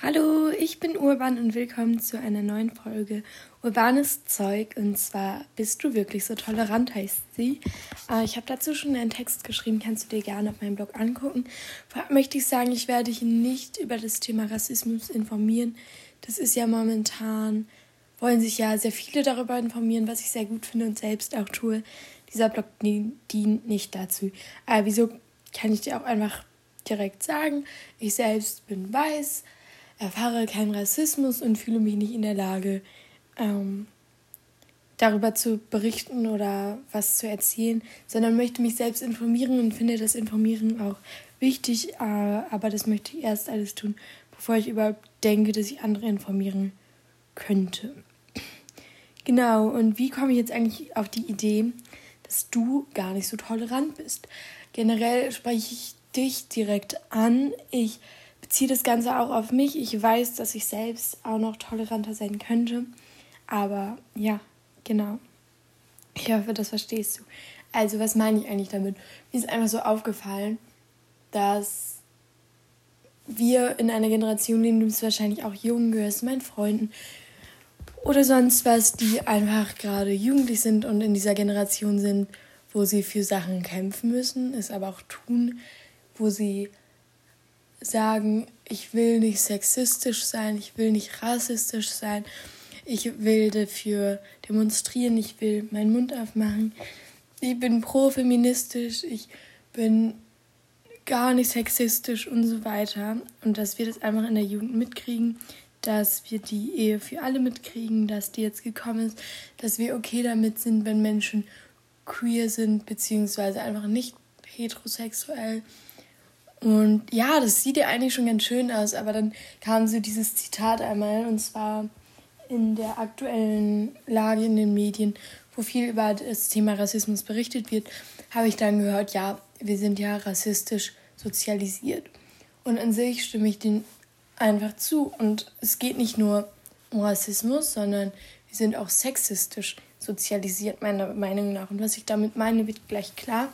Hallo, ich bin Urban und willkommen zu einer neuen Folge Urbanes Zeug. Und zwar Bist du wirklich so tolerant, heißt sie. Äh, ich habe dazu schon einen Text geschrieben, kannst du dir gerne auf meinem Blog angucken. Vorab möchte ich sagen, ich werde dich nicht über das Thema Rassismus informieren. Das ist ja momentan, wollen sich ja sehr viele darüber informieren, was ich sehr gut finde und selbst auch tue. Dieser Blog dient nicht dazu. Aber wieso kann ich dir auch einfach direkt sagen, ich selbst bin weiß erfahre keinen Rassismus und fühle mich nicht in der Lage, ähm, darüber zu berichten oder was zu erzählen, sondern möchte mich selbst informieren und finde das Informieren auch wichtig, äh, aber das möchte ich erst alles tun, bevor ich überhaupt denke, dass ich andere informieren könnte. Genau, und wie komme ich jetzt eigentlich auf die Idee, dass du gar nicht so tolerant bist? Generell spreche ich dich direkt an. Ich beziehe das Ganze auch auf mich. Ich weiß, dass ich selbst auch noch toleranter sein könnte. Aber ja, genau. Ich hoffe, das verstehst du. Also, was meine ich eigentlich damit? Mir ist einfach so aufgefallen, dass wir in einer Generation leben, du bist wahrscheinlich auch jung, gehörst meinen Freunden oder sonst was, die einfach gerade jugendlich sind und in dieser Generation sind, wo sie für Sachen kämpfen müssen, es aber auch tun, wo sie sagen, ich will nicht sexistisch sein, ich will nicht rassistisch sein, ich will dafür demonstrieren, ich will meinen Mund aufmachen, ich bin pro-feministisch, ich bin gar nicht sexistisch und so weiter. Und dass wir das einfach in der Jugend mitkriegen, dass wir die Ehe für alle mitkriegen, dass die jetzt gekommen ist, dass wir okay damit sind, wenn Menschen queer sind, beziehungsweise einfach nicht heterosexuell und ja, das sieht ja eigentlich schon ganz schön aus, aber dann kam so dieses Zitat einmal und zwar in der aktuellen Lage in den Medien, wo viel über das Thema Rassismus berichtet wird, habe ich dann gehört, ja, wir sind ja rassistisch sozialisiert. Und an sich stimme ich den einfach zu. Und es geht nicht nur um Rassismus, sondern wir sind auch sexistisch sozialisiert, meiner Meinung nach. Und was ich damit meine, wird gleich klar.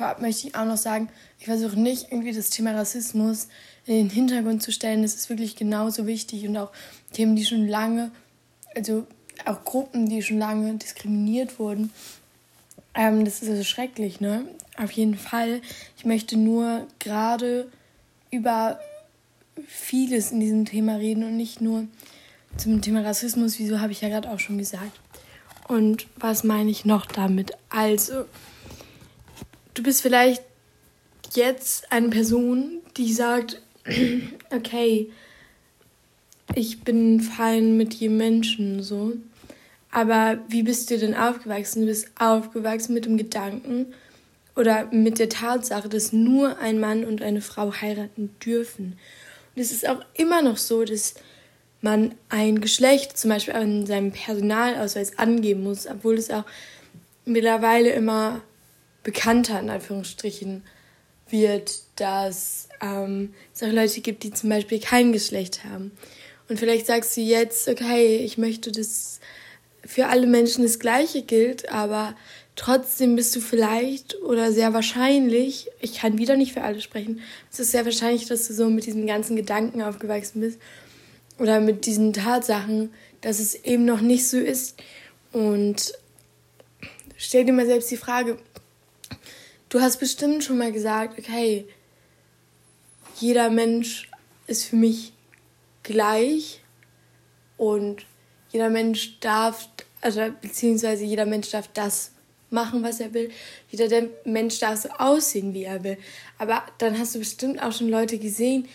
Vorab möchte ich auch noch sagen, ich versuche nicht irgendwie das Thema Rassismus in den Hintergrund zu stellen. Das ist wirklich genauso wichtig und auch Themen, die schon lange, also auch Gruppen, die schon lange diskriminiert wurden. Ähm, das ist also schrecklich, ne? Auf jeden Fall. Ich möchte nur gerade über vieles in diesem Thema reden und nicht nur zum Thema Rassismus. Wieso habe ich ja gerade auch schon gesagt. Und was meine ich noch damit? Also, du bist vielleicht jetzt eine Person, die sagt, okay, ich bin fein mit jedem Menschen so. Aber wie bist du denn aufgewachsen? Du bist aufgewachsen mit dem Gedanken oder mit der Tatsache, dass nur ein Mann und eine Frau heiraten dürfen. Und es ist auch immer noch so, dass man ein Geschlecht zum Beispiel an seinem Personalausweis angeben muss, obwohl es auch mittlerweile immer bekannter in Anführungsstrichen wird, dass ähm, es auch Leute gibt, die zum Beispiel kein Geschlecht haben. Und vielleicht sagst du jetzt, okay, ich möchte, dass für alle Menschen das Gleiche gilt, aber trotzdem bist du vielleicht oder sehr wahrscheinlich, ich kann wieder nicht für alle sprechen, es ist sehr wahrscheinlich, dass du so mit diesen ganzen Gedanken aufgewachsen bist oder mit diesen Tatsachen, dass es eben noch nicht so ist. Und stell dir mal selbst die Frage, Du hast bestimmt schon mal gesagt, okay, jeder Mensch ist für mich gleich und jeder Mensch darf, also beziehungsweise jeder Mensch darf das machen, was er will. Jeder der Mensch darf so aussehen, wie er will. Aber dann hast du bestimmt auch schon Leute gesehen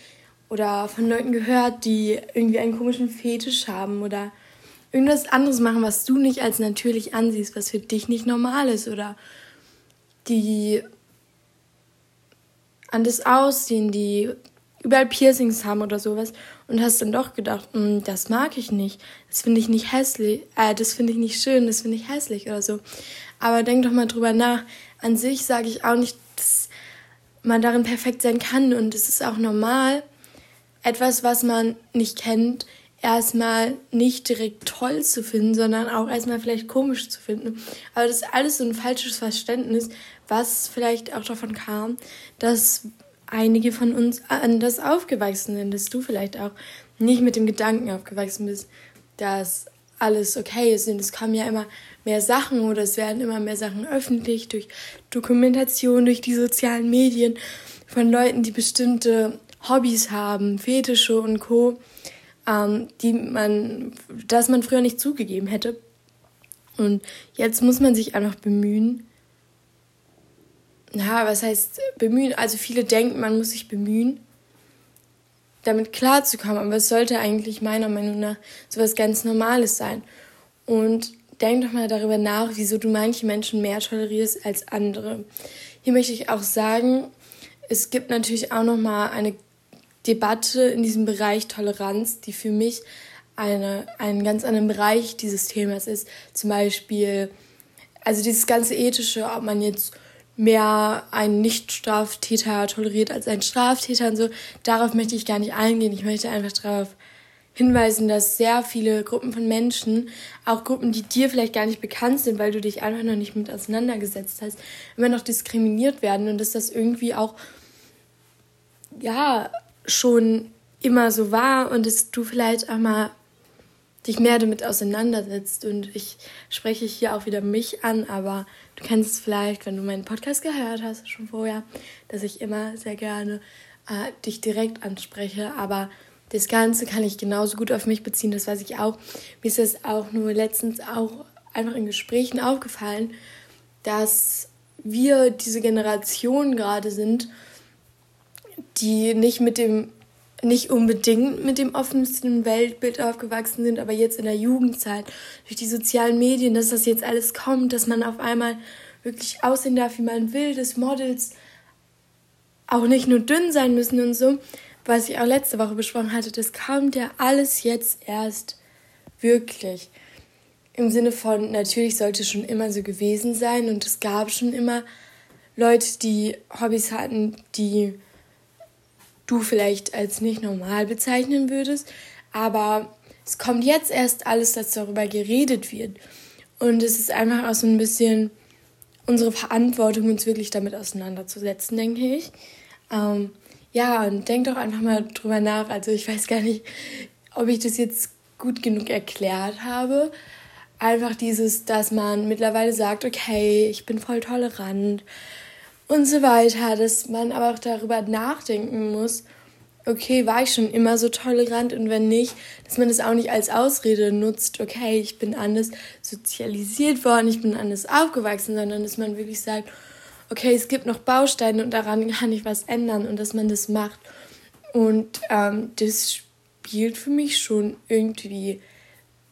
oder von Leuten gehört, die irgendwie einen komischen Fetisch haben oder irgendwas anderes machen, was du nicht als natürlich ansiehst, was für dich nicht normal ist oder die anders aussehen, die überall Piercings haben oder sowas und hast dann doch gedacht, hm, das mag ich nicht, das finde ich nicht hässlich, äh, das finde ich nicht schön, das finde ich hässlich oder so. Aber denk doch mal drüber nach. An sich sage ich auch nicht, dass man darin perfekt sein kann und es ist auch normal, etwas, was man nicht kennt, erstmal nicht direkt toll zu finden, sondern auch erstmal vielleicht komisch zu finden. Aber das ist alles so ein falsches Verständnis, was vielleicht auch davon kam, dass einige von uns anders aufgewachsen sind, dass du vielleicht auch nicht mit dem Gedanken aufgewachsen bist, dass alles okay ist. Und es kommen ja immer mehr Sachen oder es werden immer mehr Sachen öffentlich durch Dokumentation, durch die sozialen Medien von Leuten, die bestimmte Hobbys haben, Fetische und Co., ähm, die man, dass man früher nicht zugegeben hätte. Und jetzt muss man sich einfach bemühen. Ja, was heißt bemühen? Also viele denken, man muss sich bemühen, damit klarzukommen. Aber es sollte eigentlich meiner Meinung nach sowas ganz Normales sein. Und denk doch mal darüber nach, wieso du manche Menschen mehr tolerierst als andere. Hier möchte ich auch sagen, es gibt natürlich auch noch mal eine Debatte in diesem Bereich Toleranz, die für mich eine, einen ganz anderen Bereich dieses Themas ist. Zum Beispiel, also dieses ganze ethische, ob man jetzt mehr einen Nicht-Straftäter toleriert als einen Straftäter und so, darauf möchte ich gar nicht eingehen. Ich möchte einfach darauf hinweisen, dass sehr viele Gruppen von Menschen, auch Gruppen, die dir vielleicht gar nicht bekannt sind, weil du dich einfach noch nicht mit auseinandergesetzt hast, immer noch diskriminiert werden und dass das irgendwie auch, ja, schon immer so war und dass du vielleicht auch mal dich mehr damit auseinandersetzt. Und ich spreche hier auch wieder mich an, aber du kennst es vielleicht, wenn du meinen Podcast gehört hast, schon vorher, dass ich immer sehr gerne äh, dich direkt anspreche. Aber das Ganze kann ich genauso gut auf mich beziehen, das weiß ich auch. Mir ist es auch nur letztens auch einfach in Gesprächen aufgefallen, dass wir diese Generation gerade sind, die nicht mit dem nicht unbedingt mit dem offensten Weltbild aufgewachsen sind, aber jetzt in der Jugendzeit, durch die sozialen Medien, dass das jetzt alles kommt, dass man auf einmal wirklich aussehen darf, wie man will, dass Models auch nicht nur dünn sein müssen und so, was ich auch letzte Woche besprochen hatte, das kommt ja alles jetzt erst wirklich. Im Sinne von, natürlich sollte es schon immer so gewesen sein und es gab schon immer Leute, die Hobbys hatten, die du vielleicht als nicht normal bezeichnen würdest. Aber es kommt jetzt erst alles, dass darüber geredet wird. Und es ist einfach auch so ein bisschen unsere Verantwortung, uns wirklich damit auseinanderzusetzen, denke ich. Ähm, ja, und denk doch einfach mal drüber nach. Also ich weiß gar nicht, ob ich das jetzt gut genug erklärt habe. Einfach dieses, dass man mittlerweile sagt, okay, ich bin voll tolerant und so weiter, dass man aber auch darüber nachdenken muss, okay, war ich schon immer so tolerant und wenn nicht, dass man das auch nicht als Ausrede nutzt, okay, ich bin anders sozialisiert worden, ich bin anders aufgewachsen, sondern dass man wirklich sagt, okay, es gibt noch Bausteine und daran kann ich was ändern und dass man das macht. Und ähm, das spielt für mich schon irgendwie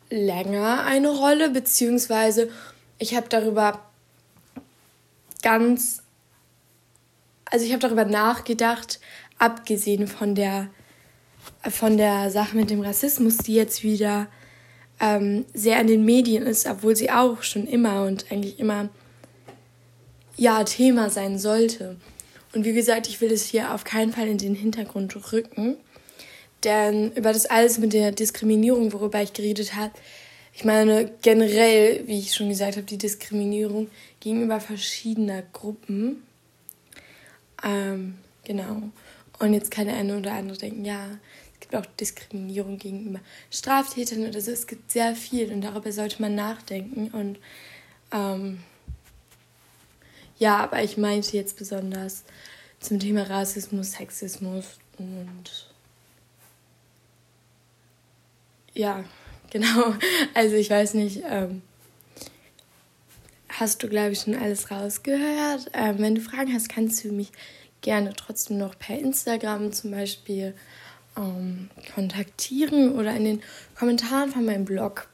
länger eine Rolle, beziehungsweise ich habe darüber ganz also ich habe darüber nachgedacht, abgesehen von der, von der Sache mit dem Rassismus, die jetzt wieder ähm, sehr in den Medien ist, obwohl sie auch schon immer und eigentlich immer ja Thema sein sollte. Und wie gesagt, ich will es hier auf keinen Fall in den Hintergrund rücken, denn über das alles mit der Diskriminierung, worüber ich geredet habe, ich meine generell, wie ich schon gesagt habe, die Diskriminierung gegenüber verschiedener Gruppen ähm, genau. Und jetzt kann der eine oder andere denken, ja, es gibt auch Diskriminierung gegenüber Straftätern oder so. Es gibt sehr viel und darüber sollte man nachdenken. Und ähm, ja, aber ich meinte jetzt besonders zum Thema Rassismus, Sexismus und ja, genau. Also ich weiß nicht. Ähm, hast du, glaube ich, schon alles rausgehört. Ähm, wenn du Fragen hast, kannst du mich gerne trotzdem noch per Instagram zum Beispiel ähm, kontaktieren oder in den Kommentaren von meinem Blog.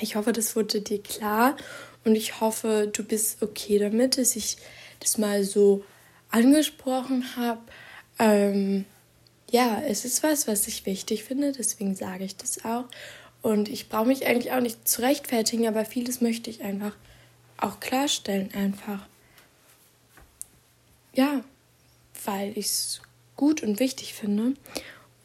Ich hoffe, das wurde dir klar und ich hoffe, du bist okay damit, dass ich das mal so angesprochen habe. Ähm, ja, es ist was, was ich wichtig finde, deswegen sage ich das auch. Und ich brauche mich eigentlich auch nicht zu rechtfertigen, aber vieles möchte ich einfach auch klarstellen einfach. Ja, weil ich es gut und wichtig finde.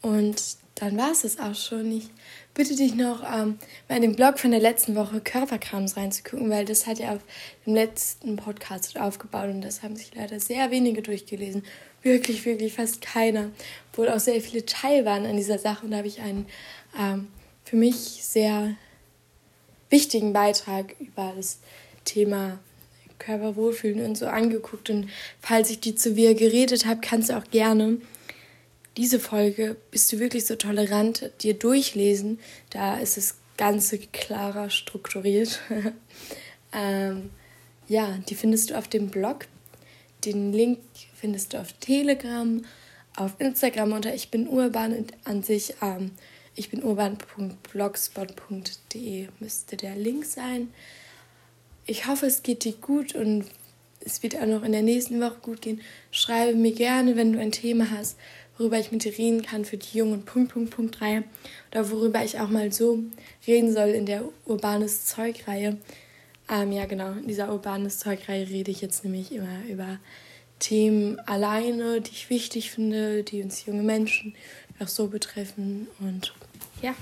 Und dann war es das auch schon. Ich bitte dich noch, ähm, mal in den Blog von der letzten Woche Körperkrams reinzugucken, weil das hat ja auf dem letzten Podcast aufgebaut und das haben sich leider sehr wenige durchgelesen. Wirklich, wirklich fast keiner. Obwohl auch sehr viele Teil waren an dieser Sache und da habe ich einen ähm, für mich sehr wichtigen Beitrag über das Thema Körperwohlfühlen und so angeguckt. Und falls ich die zu dir geredet habe, kannst du auch gerne diese Folge bist du wirklich so tolerant dir durchlesen. Da ist das Ganze klarer strukturiert. ähm, ja, die findest du auf dem Blog. Den Link findest du auf Telegram, auf Instagram unter Ich bin urban und an sich ähm, ich bin urban.blogspot.de müsste der Link sein. Ich hoffe, es geht dir gut und es wird auch noch in der nächsten Woche gut gehen. Schreibe mir gerne, wenn du ein Thema hast, worüber ich mit dir reden kann für die jungen Punkt, Punkt, Punkt 3 oder worüber ich auch mal so reden soll in der Urbanes Zeugreihe. Ähm, ja, genau, in dieser Urbanes Zeugreihe rede ich jetzt nämlich immer über Themen alleine, die ich wichtig finde, die uns junge Menschen auch so betreffen und ja.